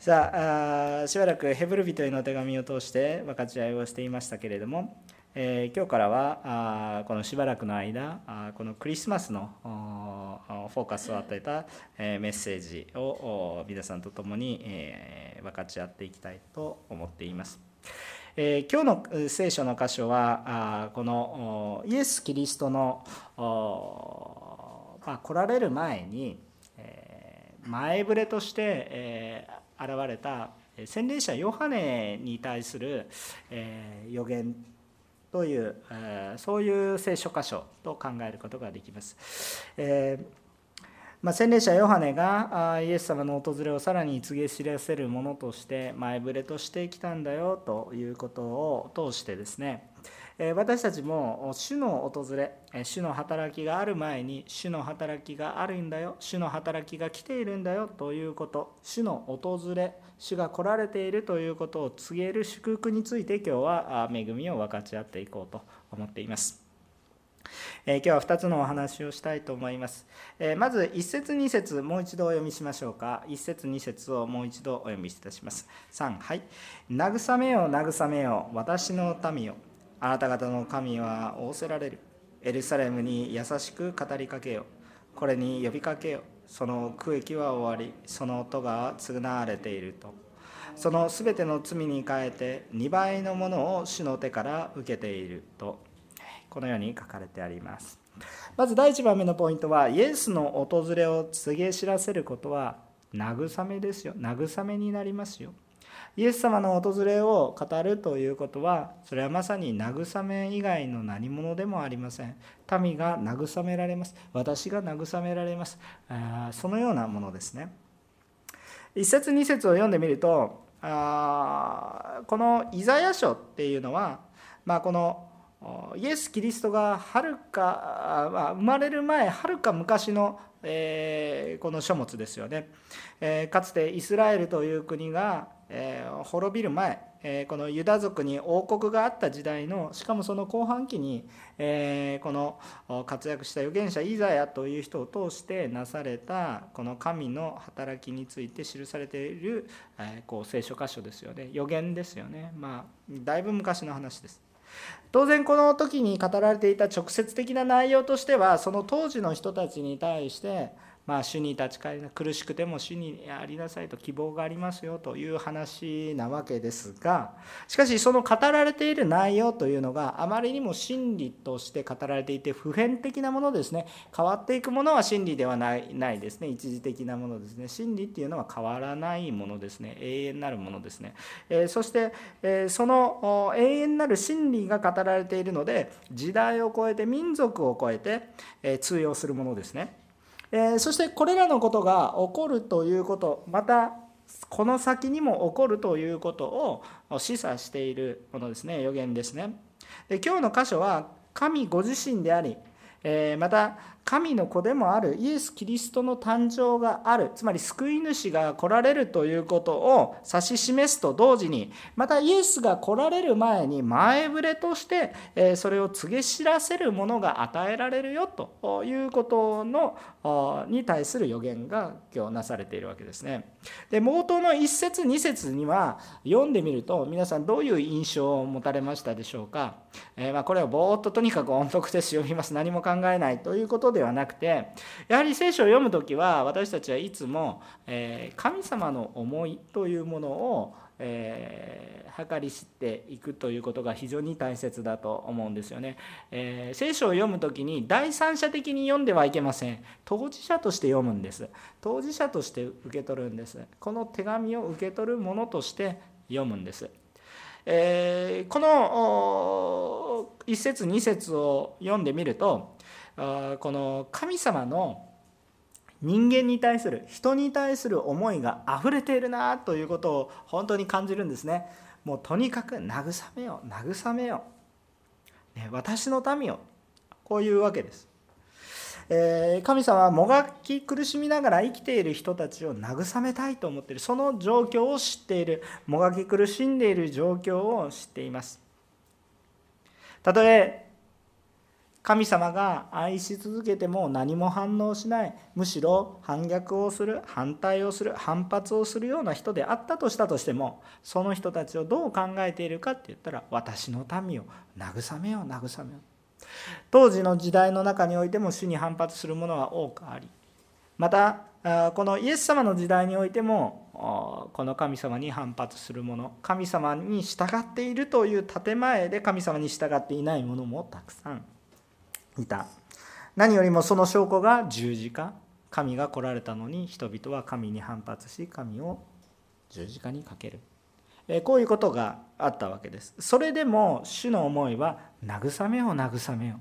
さあしばらくヘブル人への手紙を通して分かち合いをしていましたけれども、えー、今日からはあこのしばらくの間あこのクリスマスのフォーカスを与えた、えー、メッセージを皆さんと共に、えー、分かち合っていきたいと思っています。えー、今日の聖書の箇所はあこのイエス・キリストの、まあ、来られる前に、えー、前触れとして、えー現れた洗礼者ヨハネに対する予言というそういう聖書箇所と考えることができます。えまあ、洗礼者ヨハネがイエス様の訪れをさらに告げ知らせるものとして前触れとしてきたんだよということを通してですね私たちも主の訪れ主の働きがある前に主の働きがあるんだよ主の働きが来ているんだよということ主の訪れ主が来られているということを告げる祝福について今日は恵みを分かち合っていこうと思っています。え今日は2つのお話をしたいと思います。えまず1節2節もう一度お読みしましょうか。1節2節をもう一度お読みいたします。3はい。慰めよ慰めよ私の民よあなた方の神は仰せられる。エルサレムに優しく語りかけよ。これに呼びかけよ。その区域は終わり、その音が償われていると。そのすべての罪に変えて2倍のものを主の手から受けていると。このように書かれてあります。まず第1番目のポイントは、イエスの訪れを告げ知らせることは、慰めですよ。慰めになりますよ。イエス様の訪れを語るということはそれはまさに慰め以外の何者でもありません。民が慰められます。私が慰められます。そのようなものですね。一節二節を読んでみるとあこのイザヤ書っていうのは、まあ、このイエス・キリストがはるか、まあ、生まれる前はるか昔の、えー、この書物ですよね、えー、かつてイスラエルという国がえー、滅びる前、えー、このユダ族に王国があった時代のしかもその後半期に、えー、この活躍した預言者イザヤという人を通してなされたこの神の働きについて記されている、えこう聖書箇所ですよね預言ですよねまあだいぶ昔の話です。当然この時に語られていた直接的な内容としてはその当時の人たちに対してまあ、主に立ち返り苦しくても主にありなさいと希望がありますよという話なわけですがしかしその語られている内容というのがあまりにも真理として語られていて普遍的なものですね。変わっていくものは真理ではないないですね。一時的なものですね。真理っていうのは変わらないものですね。永遠なるものですね、えー、そして、えー、その永遠なる真理が語られているので時代を超えて民族を超えて、えー、通用するものですね。えそしてこれらのことが起こるということまたこの先にも起こるということを示唆しているものですね。予言ですね。で今日の箇所は神ご自身でありえまた神の子でもあるイエス・キリストの誕生がある。つまり救い主が来られるということを指し示すと同時にまたイエスが来られる前に前触れとしてそれを告げ知らせるものが与えられるよということのに対する予言が今日なされているわけですね。で冒頭の1節2節には読んでみると皆さんどういう印象を持たれましたでしょうか、えー、まこれをぼーっととにかく音読で読みます。何も考えないということではなくてやはり聖書を読む時は私たちはいつも、え神様の思いというものをえー、計り知っていくということが非常に大切だと思うんですよね、え、聖書を読む時に第三者的に読んではいけません。当事者として読むんです。当事者として受け取るんです。この手紙を受け取るものとして読むんです。えー、この1節2節を読んでみるとこの神様の人間に対する人に対する思いが溢れているなということを本当に感じるんですね。もうとにかく慰めよ慰めよ、ね、私の民よこういうわけです、えー、神様はもがき苦しみながら生きている人たちを慰めたいと思っている。その状況を知っている。もがき苦しんでいる状況を知っています。たとえ神様が愛し続けても何も反応しない。むしろ反逆をする反対をする反発をするような人であったとしたとしてもその人たちをどう考えているかって言ったら私の民を慰めよう慰めよう。当時の時代の中においても主に反発するものは多くありまたこのイエス様の時代においてもこの神様に反発する者神様に従っているという建前で神様に従っていないものもたくさん。いた。何よりもその証拠が十字架神が来られたのに人々は神に反発し神を十字架にかける。こういうことがあったわけです。それでも主の思いは慰めよう慰めよ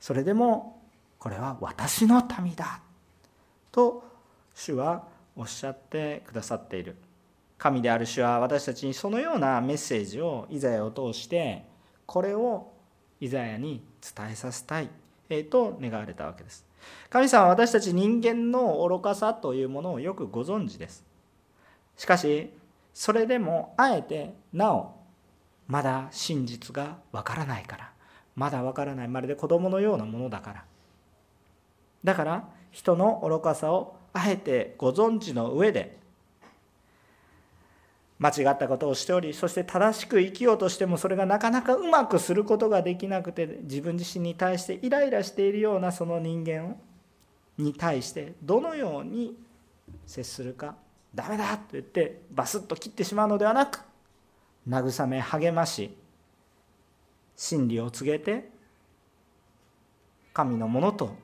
それでもこれは私の民だ。と主はおっしゃってくださっている。神である主は私たちにそのようなメッセージをイザヤを通してこれをイザヤに伝えさせたいと願われたわけです。神様は私たち人間の愚かさというものをよくご存知です。しかしそれでもあえてなおまだ真実がわからないから。まだわからない。まるで子供のようなものだから。だから人の愚かさをあえてご存知の上で間違ったことをしておりそして正しく生きようとしてもそれがなかなかうまくすることができなくて自分自身に対してイライラしているようなその人間に対してどのように接するかダメだと言ってバスッと切ってしまうのではなく慰め励まし真理を告げて神のものと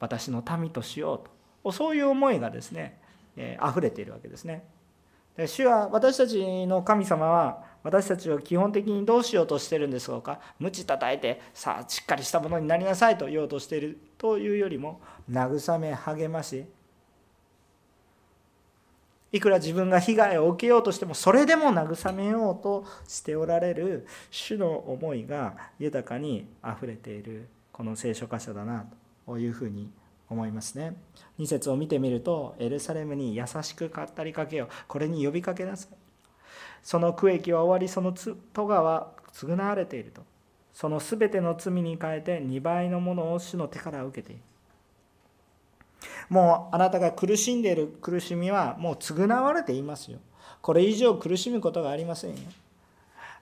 私の民としようとそういう思いがですね溢れているわけですね。主は私たちの神様は私たちを基本的にどうしようとしてるんでしょうか？鞭叩いてさあしっかりしたものになりなさいと言おうとしているというよりも慰め励まし。いくら自分が被害を受けようとしてもそれでも慰めようとしておられる主の思いが豊かにあふれているこの聖書箇所だなというふうに思いますね。2節を見てみるとエルサレムに優しく語りかけよこれに呼びかけなさい。その区域は終わりその戸川は償われていると。その全ての罪に変えて2倍のものを主の手から受けている。もうあなたが苦しんでいる苦しみはもう償われていますよ。これ以上苦しむことがありませんよ。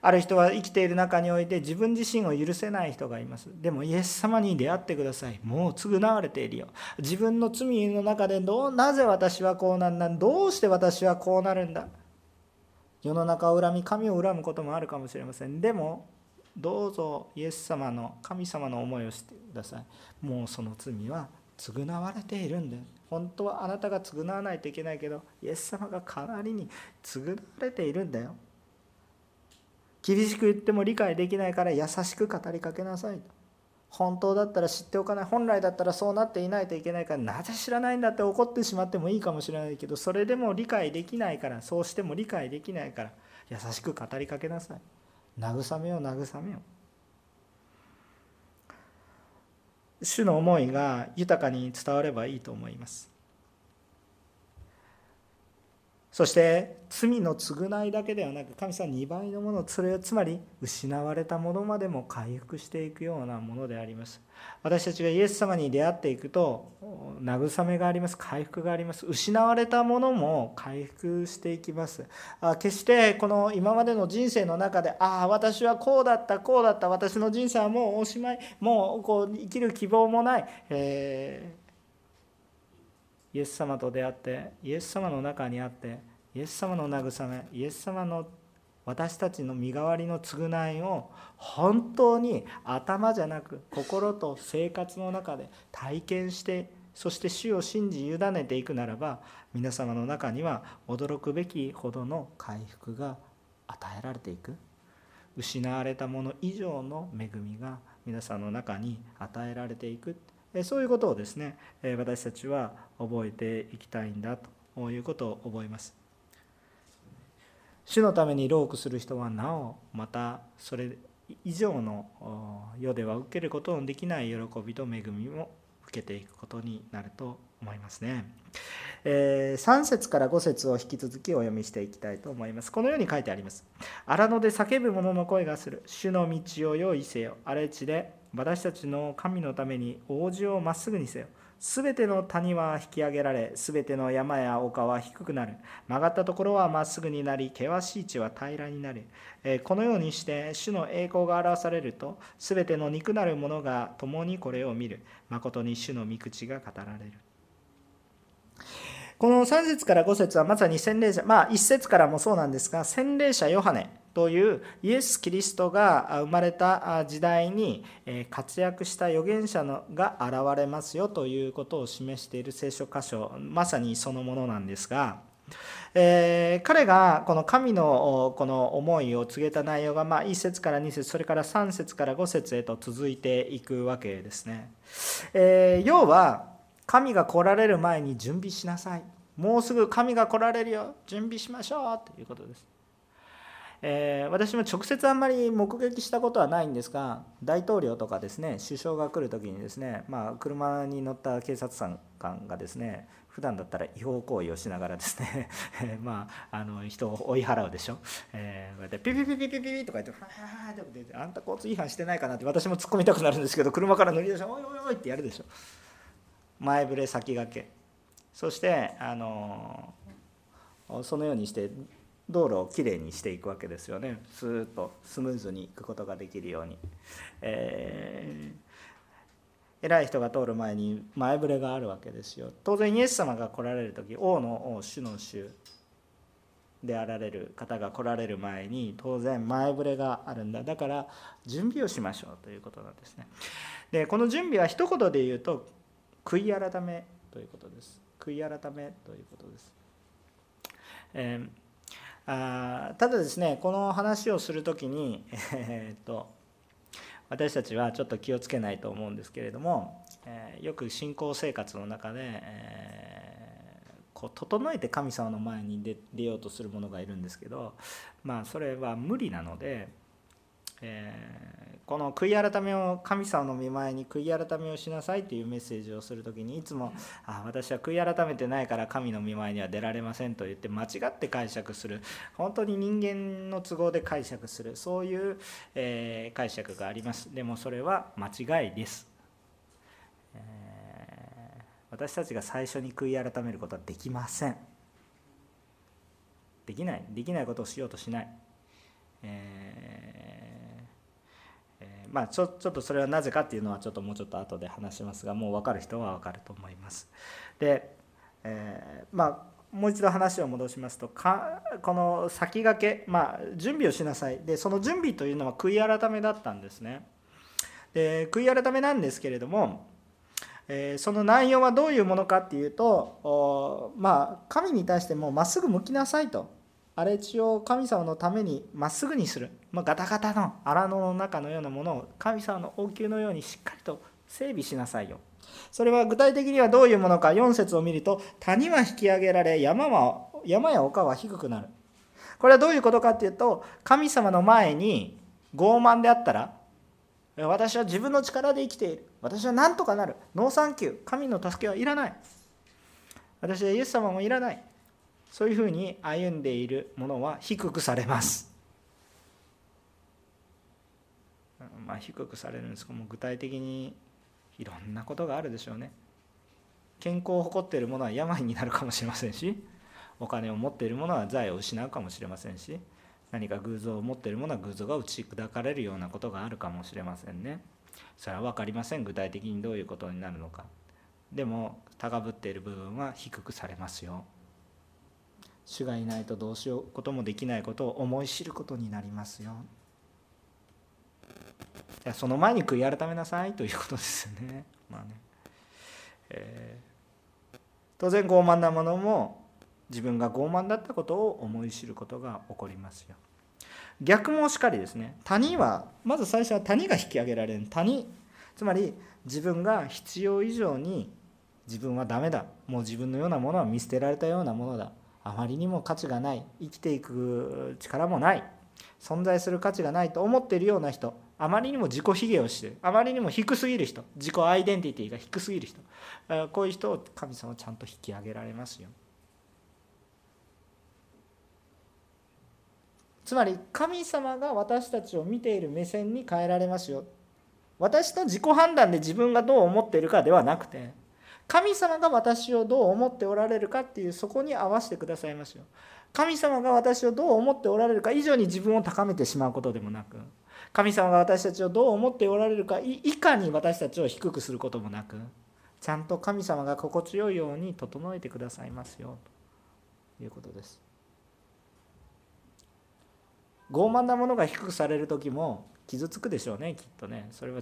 ある人は生きている中において自分自身を許せない人がいます。でもイエス様に出会ってください。もう償われているよ。自分の罪の中でどうなぜ私はこうなんだ？どうして私はこうなるんだ？世の中を恨み神を恨むこともあるかもしれません。でもどうぞイエス様の神様の思いをしてください。もうその罪は償われているんだよ。本当はあなたが償わないといけないけどイエス様が代わりに償われているんだよ。厳しく言っても理解できないから優しく語りかけなさい。と本当だったら知っておかない本来だったらそうなっていないといけないからなぜ知らないんだって怒ってしまってもいいかもしれないけどそれでも理解できないからそうしても理解できないから優しく語りかけなさい。慰めよ慰めよ主の思いが豊かに伝わればいいと思います。そして罪の償いだけではなく神様2倍のものそれつまり失われたものまでも回復していくようなものであります。私たちがイエス様に出会っていくと慰めがあります。回復があります。失われたものも回復していきます。あ決してこの今までの人生の中でああ私はこうだったこうだった。私の人生はもうおしまい。もうこう生きる希望もない、えーイエス様と出会ってイエス様の中にあってイエス様の慰めイエス様の私たちの身代わりの償いを本当に頭じゃなく心と生活の中で体験してそして主を信じ委ねていくならば皆様の中には驚くべきほどの回復が与えられていく。失われたもの以上の恵みが皆さんの中に与えられていく。そういうことをですね私たちは覚えていきたいんだということを覚えます主のために労苦する人はなおまたそれ以上の世では受けることのできない喜びと恵みも受けていくことになると思いますね。えー、3節から5節を引き続きお読みしていきたいと思います。このように書いてあります。荒野で叫ぶ者の声がする。主の道を用意せよ。荒れ地で私たちの神のために王子をまっすぐにせよすべての谷は引き上げられ、すべての山や丘は低くなる。曲がったところはまっすぐになり、険しい地は平らになる。このようにして、主の栄光が表されると、すべての肉なる者が共にこれを見る。誠に主の御口が語られる。この3節から5節はまさに洗礼者、まあ1節からもそうなんですが、洗礼者ヨハネというイエス・キリストが生まれた時代に活躍した預言者のが現れますよということを示している聖書箇所まさにそのものなんですが、えー、彼がこの神のこの思いを告げた内容が、ま、1節から2節それから3節から5節へと続いていくわけですね、えー、要は神が来られる前に準備しなさい。もうすぐ神が来られるよ。準備しましょう。ということです。えー、私も直接あんまり目撃したことはないんですが大統領とかですね首相が来る時にですね、まあ、車に乗った警察官がですね普段だったら違法行為をしながらですね まあ、あの人を追い払うでしょ、えー、こうやってピピピピピピとか言って「ファーってあんた交通違反してないかな」って私も突っ込みたくなるんですけど車から乗り出して「おいおいおい」ってやるでしょ。前触れ先駆け。そしてあのそのようにして道路をきれいにしていくわけですよね。スーッとスムーズに行くことができるように、えー、偉い人が通る前に前触れがあるわけですよ。当然イエス様が来られる時王の王主の主であられる方が来られる前に当然前触れがあるんだ。だから準備をしましょうということなんですね。でこの準備は一言で言うと悔い改めということです。悔い改めということです、えーあただですねこの話をする時に、えー、っと私たちはちょっと気をつけないと思うんですけれども、えー、よく信仰生活の中で、えー、こう整えて神様の前に出出ようとするものがいるんですけどまあそれは無理なので、えこの悔い改めを神様の見前に悔い改めをしなさいというメッセージをする時にいつも「あ私は悔い改めてないから神の見前には出られません」と言って間違って解釈する。本当に人間の都合で解釈する。そういう、えー、解釈があります。でもそれは間違いです、えー、私たちが最初に悔い改めることはできません。できない。できないことをしようとしない、えーまあ、ちょちょっとそれはなぜかっていうのはちょっともうちょっと後で話しますがもう分かる人は分かると思います。で、えー、まあもう一度話を戻しますとかこの先駆け、まあ、準備をしなさいでその準備というのは悔い改めだったんですね。で悔い改めなんですけれども、えー、その内容はどういうものかっていうとまあ神に対してもまっすぐ向きなさいと荒れ地を神様のためにまっすぐにする、まあ、ガタガタの荒野の中のようなものを神様の王宮のようにしっかりと整備しなさいよ。それは具体的にはどういうものか4節を見ると谷は引き上げられ山は山や丘は低くなる。これはどういうことかっていうと神様の前に傲慢であったら私は自分の力で生きている。私は何とかなる。ノーサンキュー。神の助けはいらない。私はイエス様もいらない。そういうふうに歩んでいるものは低くされます。まあ、低くされるんですけども具体的にいろんなことがあるでしょうね。健康を誇っているものは病になるかもしれませんしお金を持っているものは財を失うかもしれませんし何か偶像を持っているものは偶像が打ち砕かれるようなことがあるかもしれませんね。それは分かりません具体的にどういうことになるのか。でも高ぶっている部分は低くされますよ。主がいないとどうしようこともできないことを思い知ることになりますよ。いやその前に悔い改めなさいということですよね。まあねえー、当然傲慢なものも自分が傲慢だったことを思い知ることが起こりますよ。逆もしかりですね谷はまず最初は谷が引き上げられる谷つまり自分が必要以上に自分はダメだもう自分のようなものは見捨てられたようなものだあまりにも価値がない生きていく力もない存在する価値がないと思っているような人あまりにも自己卑下をしてるあまりにも低すぎる人自己アイデンティティが低すぎる人こういう人を神様はちゃんと引き上げられますよ。つまり神様が私たちを見ている目線に変えられますよ。私の自己判断で自分がどう思っているかではなくて神様が私をどう思っておられるかっていうそこに合わせてくださいますよ。神様が私をどう思っておられるか以上に自分を高めてしまうことでもなく神様が私たちをどう思っておられるか以下に私たちを低くすることもなくちゃんと神様が心地よいように整えてくださいますよということです。傲慢なものが低くされる時も傷つくでしょうねきっとね。それは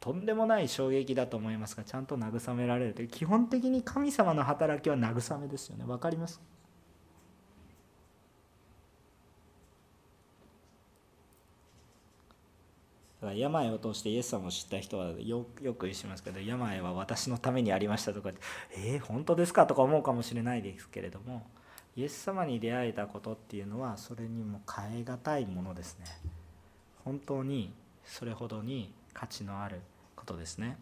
とんでもない衝撃だと思いますがちゃんと慰められるという基本的に神様の働きは慰めですよね。分かります？だ病を通してイエス様を知った人はよよく言いますけど病は私のためにありましたとかえー、本当ですか？とか思うかもしれないですけれどもイエス様に出会えたことっていうのはそれにも代え難いものですね。本当にそれほどに価値のあることですね。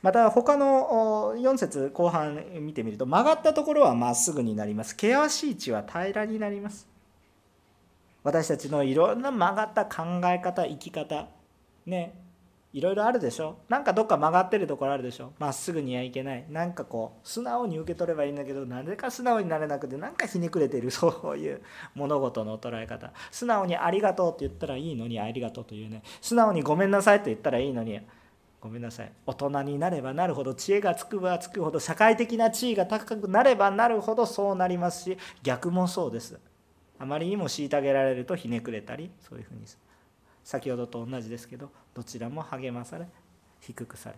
また他の4節後半見てみると曲がったところはまっすぐになります。険しい地は平らになります。私たちのいろんな曲がった考え方生き方ね。いろいろあるでしょ？なんかどっか曲がってるところあるでしょ？まっすぐにはいけない。なんかこう素直に受け取ればいいんだけどなぜか素直になれなくてなんかひねくれてるそういう 物事の捉え方。素直にありがとうって言ったらいいのにありがとうというね。素直にごめんなさいって言ったらいいのにごめんなさい。大人になればなるほど知恵がつくばつくほど社会的な地位が高くなればなるほどそうなりますし逆もそうです。あまりにも虐げられるとひねくれたりそういうふうにする。先ほどと同じですけどどちらも励まされ低くされ。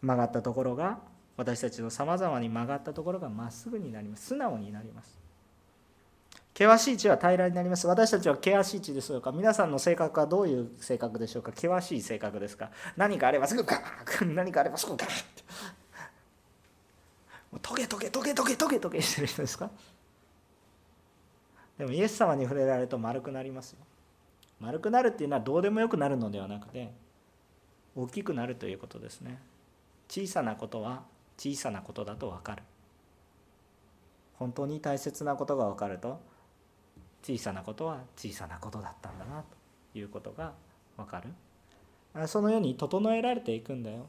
曲がったところが私たちのさまざまに曲がったところがまっすぐになります。素直になります。険しい地は平らになります。私たちは険しい地でしょうか皆さんの性格はどういう性格でしょうか。険しい性格ですか。何かあればすぐガー何かあればすぐガーッ。トゲトゲトゲトゲトゲトゲしてる人ですか？でもイエス様に触れられると丸くなりますよ。丸くなるっていうのはどうでもよくなるのではなくて大きくなるということですね。小さなことは小さなことだと分かる。本当に大切なことが分かると小さなことは小さなことだったんだなということが分かる。そのように整えられていくんだよ。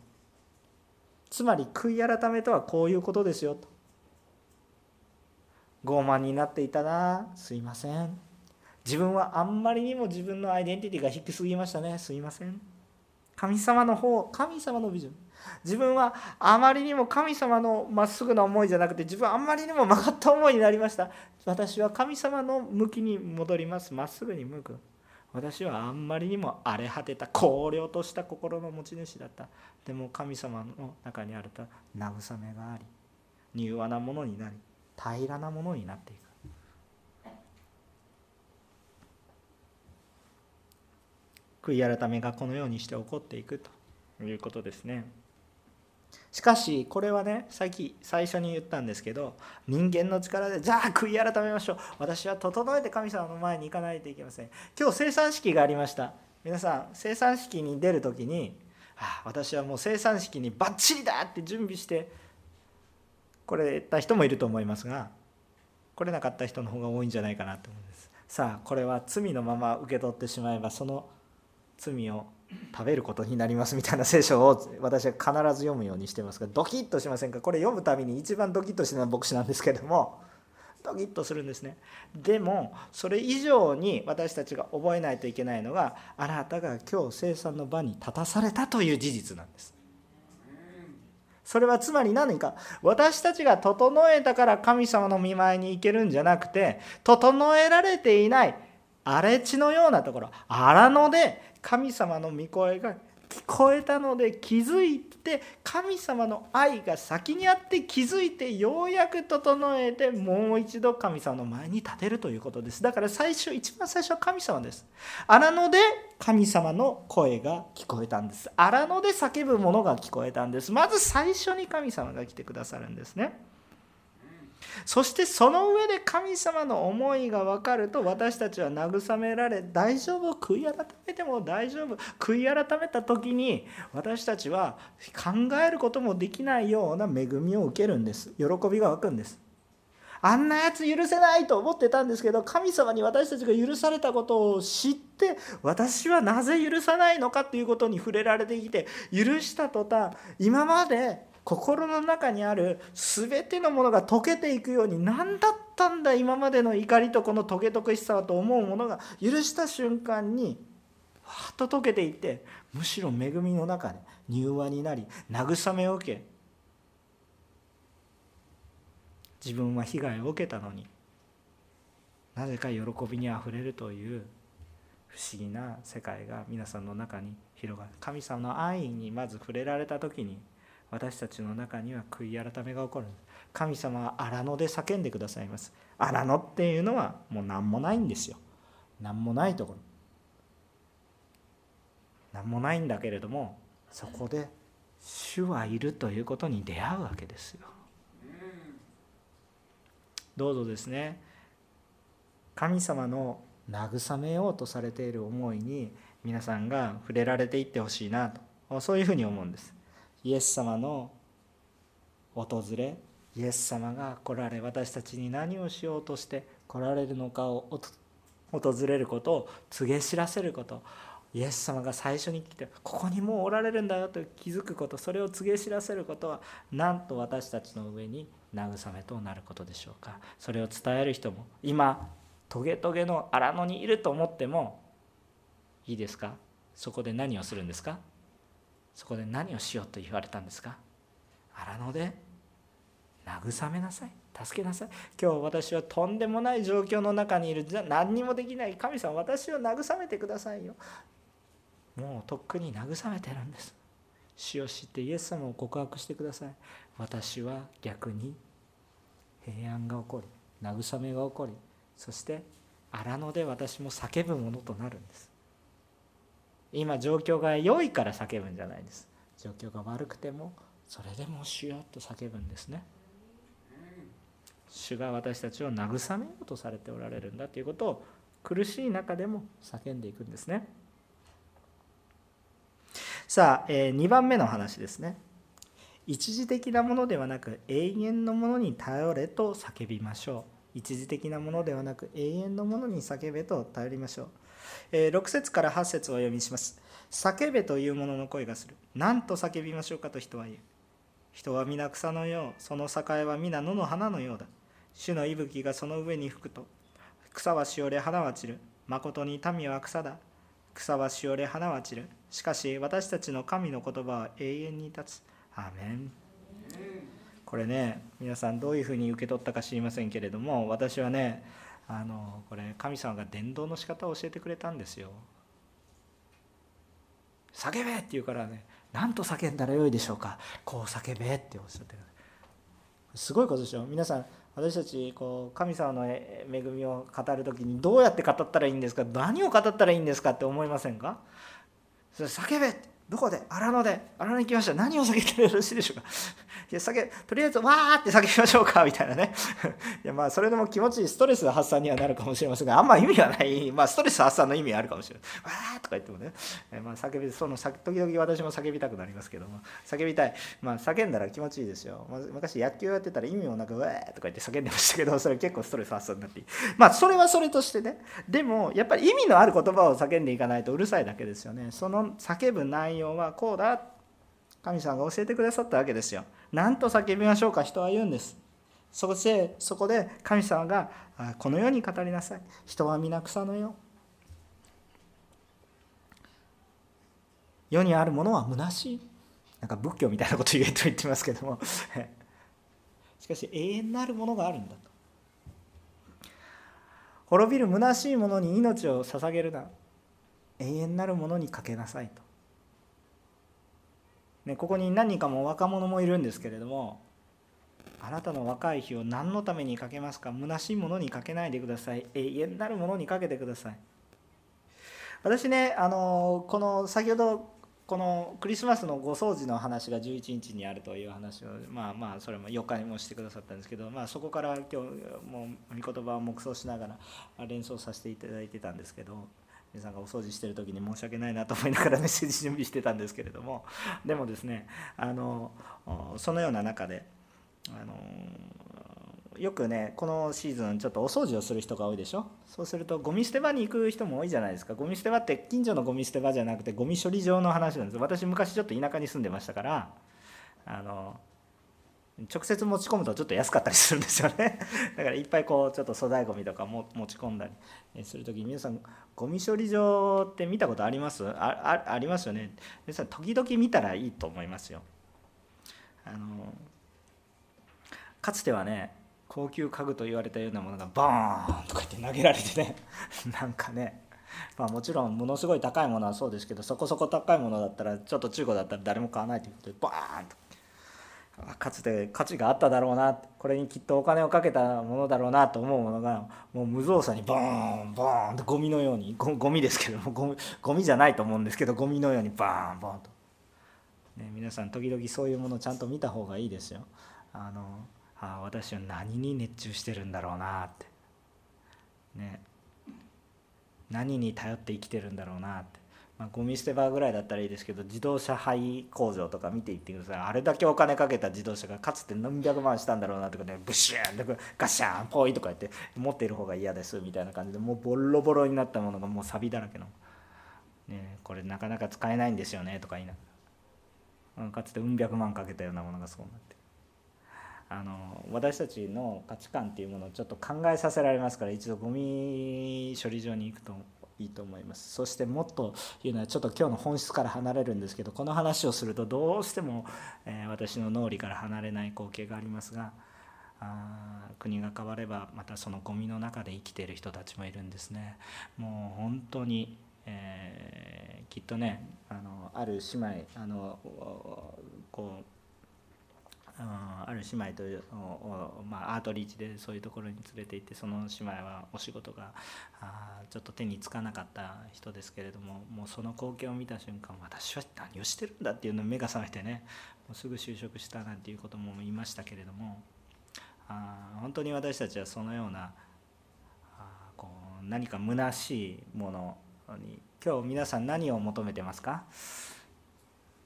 つまり悔い改めとはこういうことですよと。傲慢になっていたな。すいません。自分はあんまりにも自分のアイデンティティが低すぎましたね。すいません。神様の方神様のビジョン。自分はあまりにも神様のまっすぐな思いじゃなくて自分はあんまりにも曲がった思いになりました。私は神様の向きに戻ります。まっすぐに向く。私はあんまりにも荒れ果てた荒涼とした心の持ち主だった。でも神様の中にあると慰めがあり柔和なものになり平らなものになっていく。悔い改めがこのようにして起こっていくと。いうことですね。しかしこれはねさっき最初に言ったんですけど人間の力でじゃあ悔い改めましょう。私は整えて神様の前に行かないといけません。今日生産式がありました。皆さん生産式に出る時に、ああ私はもう生産式にバッチリだって準備してこれた人もいると思いますが来れなかった人の方が多いんじゃないかなと思うんです。さあこれは罪のまま受け取ってしまえばその罪を食べることになりますみたいな聖書を私は必ず読むようにしてますがドキッとしませんか？これ読むたびに一番ドキッとしてるのは牧師なんですけども ドキッとするんですね。でもそれ以上に私たちが覚えないといけないのがあなたが今日生産の場に立たされたという事実なんです。それはつまり何か？私たちが整えたから神様の見舞いに行けるんじゃなくて整えられていない荒れ地のようなところ荒野で神様の御声が聞こえたので気づいて神様の愛が先にあって気づいてようやく整えてもう一度神様の前に立てるということです。だから最初一番最初は神様です。荒野で神様の声が聞こえたんです。荒野で叫ぶものが聞こえたんです。まず最初に神様が来てくださるんですね。そしてその上で神様の思いが分かると私たちは慰められ大丈夫？悔い改めても大丈夫？悔い改めた時に私たちは考えることもできないような恵みを受けるんです。喜びが湧くんです。あんなやつ許せないと思ってたんですけど神様に私たちが許されたことを知って私はなぜ許さないのかということに触れられてきて許した途端今まで心の中にある全てのものが溶けていくように何だったんだ今までの怒りとこのトゲトゲしさはと思うものが許した瞬間にわっと溶けていってむしろ恵みの中で柔和になり慰めを受け自分は被害を受けたのになぜか喜びにあふれるという不思議な世界が皆さんの中に広がる。神様の愛にまず触れられた時に私たちの中には悔い改めが起こる。神様は荒野で叫んでくださいます。荒野っていうのはもう何もないんですよ。何もないところ。何もないんだけれどもそこで主はいるということに出会うわけですよ。どうぞですね神様の慰めようとされている思いに皆さんが触れられていってほしいなとそういうふうに思うんです。イエス様の訪れイエス様が来られ私たちに何をしようとして来られるのかを訪れることを告げ知らせることイエス様が最初に来てここにもうおられるんだよと気づくことそれを告げ知らせることはなんと私たちの上に慰めとなることでしょうか。それを伝える人も今トゲトゲの荒野にいると思ってもいいですか？そこで何をするんですか？そこで何をしようと言われたんですか荒野で慰めなさい。助けなさい。今日私はとんでもない状況の中にいる。じゃ何にもできない。神様私を慰めてくださいよ。もうとっくに慰めてるんです。死を知ってイエス様を告白してください。私は逆に平安が起こり慰めが起こりそして荒野で私も叫ぶものとなるんです。今状況が良いから叫ぶんじゃないです。状況が悪くてもそれでも主よと叫ぶんですね。主が私たちを慰めようとされておられるんだということを苦しい中でも叫んでいくんですね。さあ、え2番目の話ですね。一時的なものではなく永遠のものに頼れと叫びましょう。一時的なものではなく永遠のものに叫べと頼りましょう、え6節から8節をお読みします。叫べというもの声がする。何と叫びましょうかと人は言う。人は皆草のようその栄は皆野の花のようだ。主の息吹がその上に吹くと草はしおれ花は散る。誠に民は草だ。草はしおれ花は散る。しかし私たちの神の言葉は永遠に立つ。アメン。これね皆さんどういうふうに受け取ったか知りませんけれども私はねあのこれ神様が伝道の仕方を教えてくれたんですよ。叫べって言うからね何と叫んだらよいでしょうか。こう叫べっておっしゃってるすごいことでしょ皆さん私たちこう神様の恵みを語る時にどうやって語ったらいいんですか何を語ったらいいんですかって思いませんか？それ叫べどこで？荒野で。荒野に来ました。何を叫んでよろしいでしょうか。いや叫とりあえずわーって叫びましょうかみたいなね。いやまあそれでも気持ちいいストレス発散にはなるかもしれませんがあんま意味はない。まあストレス発散の意味はあるかもしれない。わーとか言ってもね、えまあ叫びその時々私も叫びたくなりますけども。叫びたい。まあ叫んだら気持ちいいですよ、まあ、昔野球やってたら意味もなくわーとか言って叫んでましたけどそれ結構ストレス発散になって。まあそれはそれとしてね。でもやっぱり意味のある言葉を叫んでいかないとうるさいだけですよね。その叫ぶ内容はこうだ。神様が教えてくださったわけですよ。何と叫びましょうか。人は言うんです。そしてそこで神様がこのように語りなさい。人は皆草のよ世にあるものは虚しい。なんか仏教みたいなこと言えと言ってますけども。しかし永遠なるものがあるんだと。滅びる虚しいものに命を捧げるな。永遠なるものにかけなさいと。ね、ここに何人かも若者もいるんですけれどもあなたの若い日を何のためにかけますか？虚しいものにかけないでください。永遠なるものにかけてください。私ねあのこの先ほどこのクリスマスのご掃除の話が11日にあるという話をまあまあそれも4日にもしてくださったんですけど、まあ、そこから今日もう御言葉を黙想しながら連想させていただいてたんですけど皆さんがお掃除してる時に申し訳ないなと思いながら メッセージ準備してたんですけれども。でもですねあのそのような中であのよくねこのシーズンちょっとお掃除をする人が多いでしょ？そうするとゴミ捨て場に行く人も多いじゃないですか。ゴミ捨て場って近所のゴミ捨て場じゃなくてゴミ処理場の話なんです。私昔ちょっと田舎に住んでましたからあの直接持ち込むとちょっと安かったりするんですよね。だからいっぱいこうちょっと粗大ごみとかも持ち込んだりする時に皆さんゴミ処理場って見たことあります？あありますよね。皆さん時々見たらいいと思いますよ。あのかつてはね高級家具と言われたようなものがバーンとか言って投げられてね なんかねまあもちろんものすごい高いものはそうですけどそこそこ高いものだったらちょっと中古だったら誰も買わないということでバーンとかつて価値があっただろうなこれにきっとお金をかけたものだろうなと思うものがもう無造作にボーンボーンとゴミのようにゴミですけどもゴミゴミじゃないと思うんですけどゴミのようにバーンボーンと、ね、皆さん時々そういうものちゃんと見た方がいいですよ。あのあ私は何に熱中してるんだろうなって。ね何に頼って生きてるんだろうなって。まあ、ゴミ捨て場ぐらいだったらいいですけど自動車廃工場とか見ていってください。あれだけお金かけた自動車がかつて何百万したんだろうなとかねブシューンとかガシャンポイとか言って持っている方が嫌ですみたいな感じでもうボロボロになったものがもう錆だらけの、ね、これなかなか使えないんですよねとか言いながら。かつてうん百万かけたようなものがそうなって。あの私たちの価値観っていうものをちょっと考えさせられますから一度ゴミ処理場に行くと。いいと思います。そしてもっと言うのはちょっと今日の本質から離れるんですけどこの話をするとどうしても、え、私の脳裏から離れない光景がありますがあ国が変わればまたそのゴミの中で生きている人たちもいるんですね。もう本当に、えー、きっとねあのある姉妹あのこうある姉妹と、まあ、アートリーチでそういうところに連れて行ってその姉妹はお仕事があちょっと手につかなかった人ですけれどももうその光景を見た瞬間私は何をしてるんだっていうのを目が覚めてねもうすぐ就職したなんていうことも言いましたけれどもあ本当に私たちはそのようなあこう何か虚しいものに今日皆さん何を求めてますか？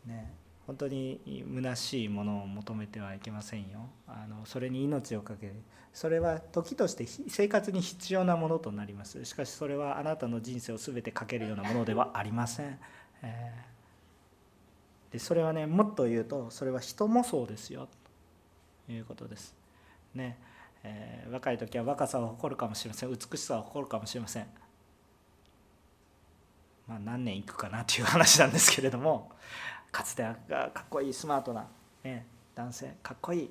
ね。本当に虚しいものを求めてはいけませんよ。あのそれに命を懸ける。それは時として生活に必要なものとなります。しかしそれはあなたの人生を全てかけるようなものではありません、えー、でそれはねもっと言うとそれは人もそうですよ。ということです。ね。えー、若い時は若さを誇るかもしれません。美しさを誇るかもしれません。まあ何年いくかなという話なんですけれども。かつてはかっこいいスマートな、ね、男性かっこいい。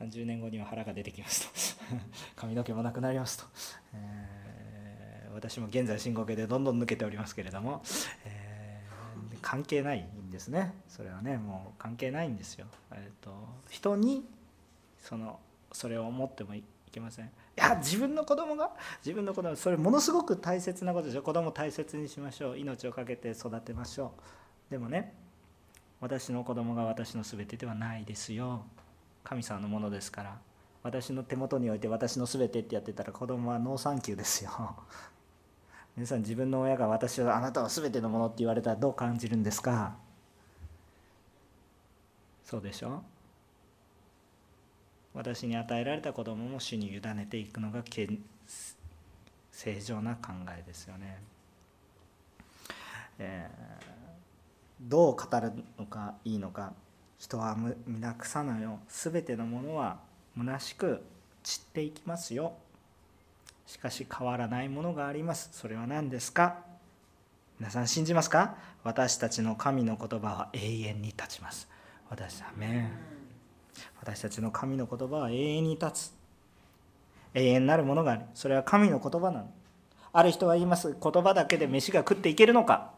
30年後には腹が出てきますと。髪の毛もなくなりますと、えー、私も現在進行形でどんどん抜けておりますけれども、えー、関係ないんですね。それはねもう関係ないんですよ、えーと、人にそのそれを思ってもいけません。いや自分の子供が？自分の子供それものすごく大切なことですよ子供大切にしましょう。命を懸けて育てましょう。でもね私の子供が私の全てではないですよ。神様のものですから。私の手元において私の全てってやってたら子供はノーサンキューですよ。皆さん自分の親が私はあなたは全てのものって言われたらどう感じるんですか？そうでしょ？私に与えられた子供も主に委ねていくのが正常な考えですよね。えーどう語るのかいいのか人は皆草のよ。全てのものは虚しく散っていきますよ。しかし変わらないものがあります。それは何ですか？皆さん信じますか？私たちの神の言葉は永遠に立ちます。私はめ私たちの神の言葉は永遠に立つ。永遠なるものがある。それは神の言葉なの。ある人は言います。言葉だけで飯が食っていけるのか？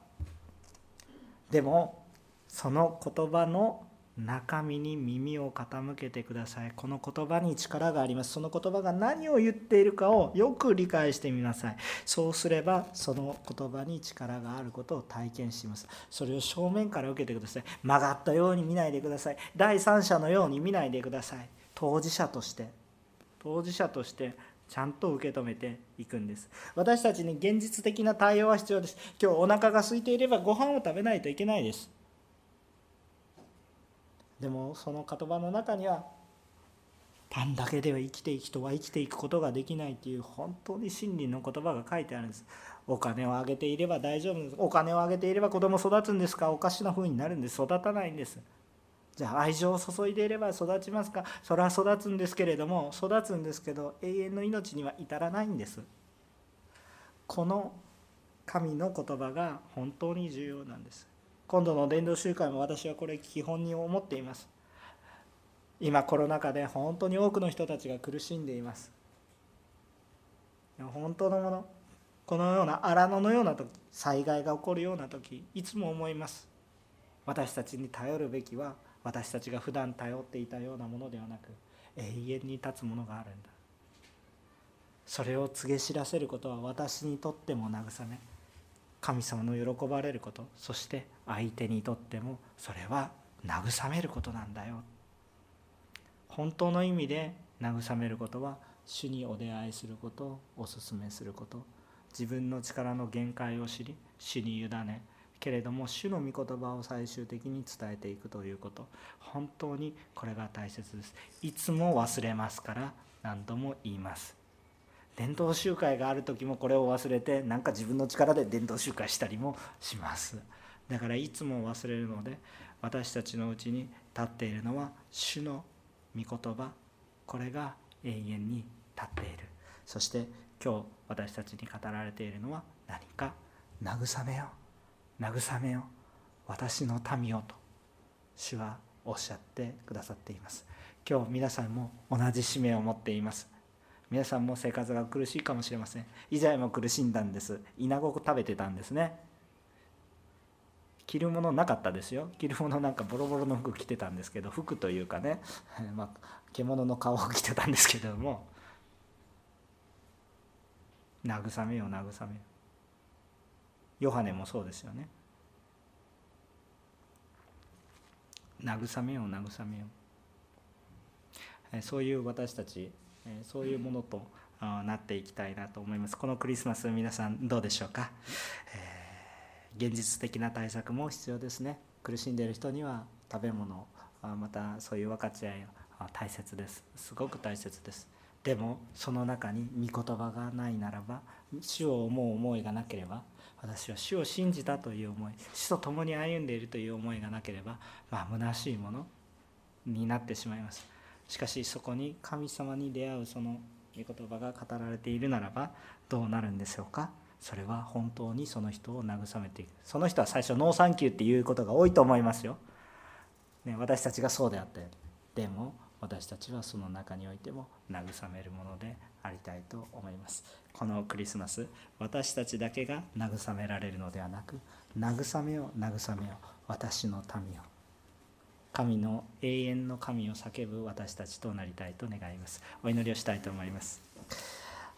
でもその言葉の中身に耳を傾けてください。この言葉に力があります。その言葉が何を言っているかをよく理解してみなさい。そうすればその言葉に力があることを体験します。それを正面から受けてください。曲がったように見ないでください。第三者のように見ないでください。当事者として。当事者としてちゃんと受け止めていくんです。私たちに現実的な対応は必要です。今日お腹が空いていればご飯を食べないといけないです。でもその言葉の中にはパンだけでは生きていく人は生きていくことができないという本当に真理の言葉が書いてあるんです。お金をあげていれば大丈夫です。お金をあげていれば子供育つんですか？おかしな風になるんです。育たないんです。じゃあ愛情を注いでいれば育ちますか？それは育つんですけれども育つんですけど永遠の命には至らないんです。この神の言葉が本当に重要なんです。今度の伝道集会も私はこれ基本に思っています。今コロナ禍で本当に多くの人たちが苦しんでいます。本当のものこのような荒野のような時災害が起こるような時いつも思います。私たちに頼るべきは私たちが普段頼っていたようなものではなく永遠に立つものがあるんだ。それを告げ知らせることは私にとっても慰め神様の喜ばれることそして相手にとってもそれは慰めることなんだよ。本当の意味で慰めることは主にお出会いすることをお勧めすること自分の力の限界を知り主に委ねけれども主の御言葉を最終的に伝えていくということ。本当にこれが大切です。いつも忘れますから何度も言います。伝道集会がある時もこれを忘れてなんか自分の力で伝道集会したりもします。だからいつも忘れるので私たちのうちに立っているのは主の御言葉。これが永遠に立っている。そして今日私たちに語られているのは何か慰めよう。慰めよ私の民よと主はおっしゃってくださっています。今日皆さんも同じ使命を持っています。皆さんも生活が苦しいかもしれません。以前も苦しんだんです。稲子食べてたんですね。着るものなかったですよ。着るものなんかボロボロの服着てたんですけど服というかね、まあ、獣の皮を着てたんですけども。慰めよ慰めよヨハネもそうですよね。慰めよ慰めよそういう私たちそういうものとなっていきたいなと思います。このクリスマス皆さんどうでしょうか、えー、現実的な対策も必要ですね。苦しんでいる人には食べ物またそういう分かち合い大切です。すごく大切です。でもその中に御言葉がないならば主を思う思いがなければ私は主を信じたという思い主と共に歩んでいるという思いがなければまあ虚しいものになってしまいます。しかしそこに神様に出会うその御言葉が語られているならばどうなるんでしょうか？それは本当にその人を慰めていく。その人は最初ノーサンキューっていうことが多いと思いますよ、ね、私たちがそうであってでも私たちはその中においても慰めるものでありたいと思います。このクリスマス私たちだけが慰められるのではなく慰めを慰めを私の民を。神の永遠の神を叫ぶ私たちとなりたいと願います。お祈りをしたいと思います。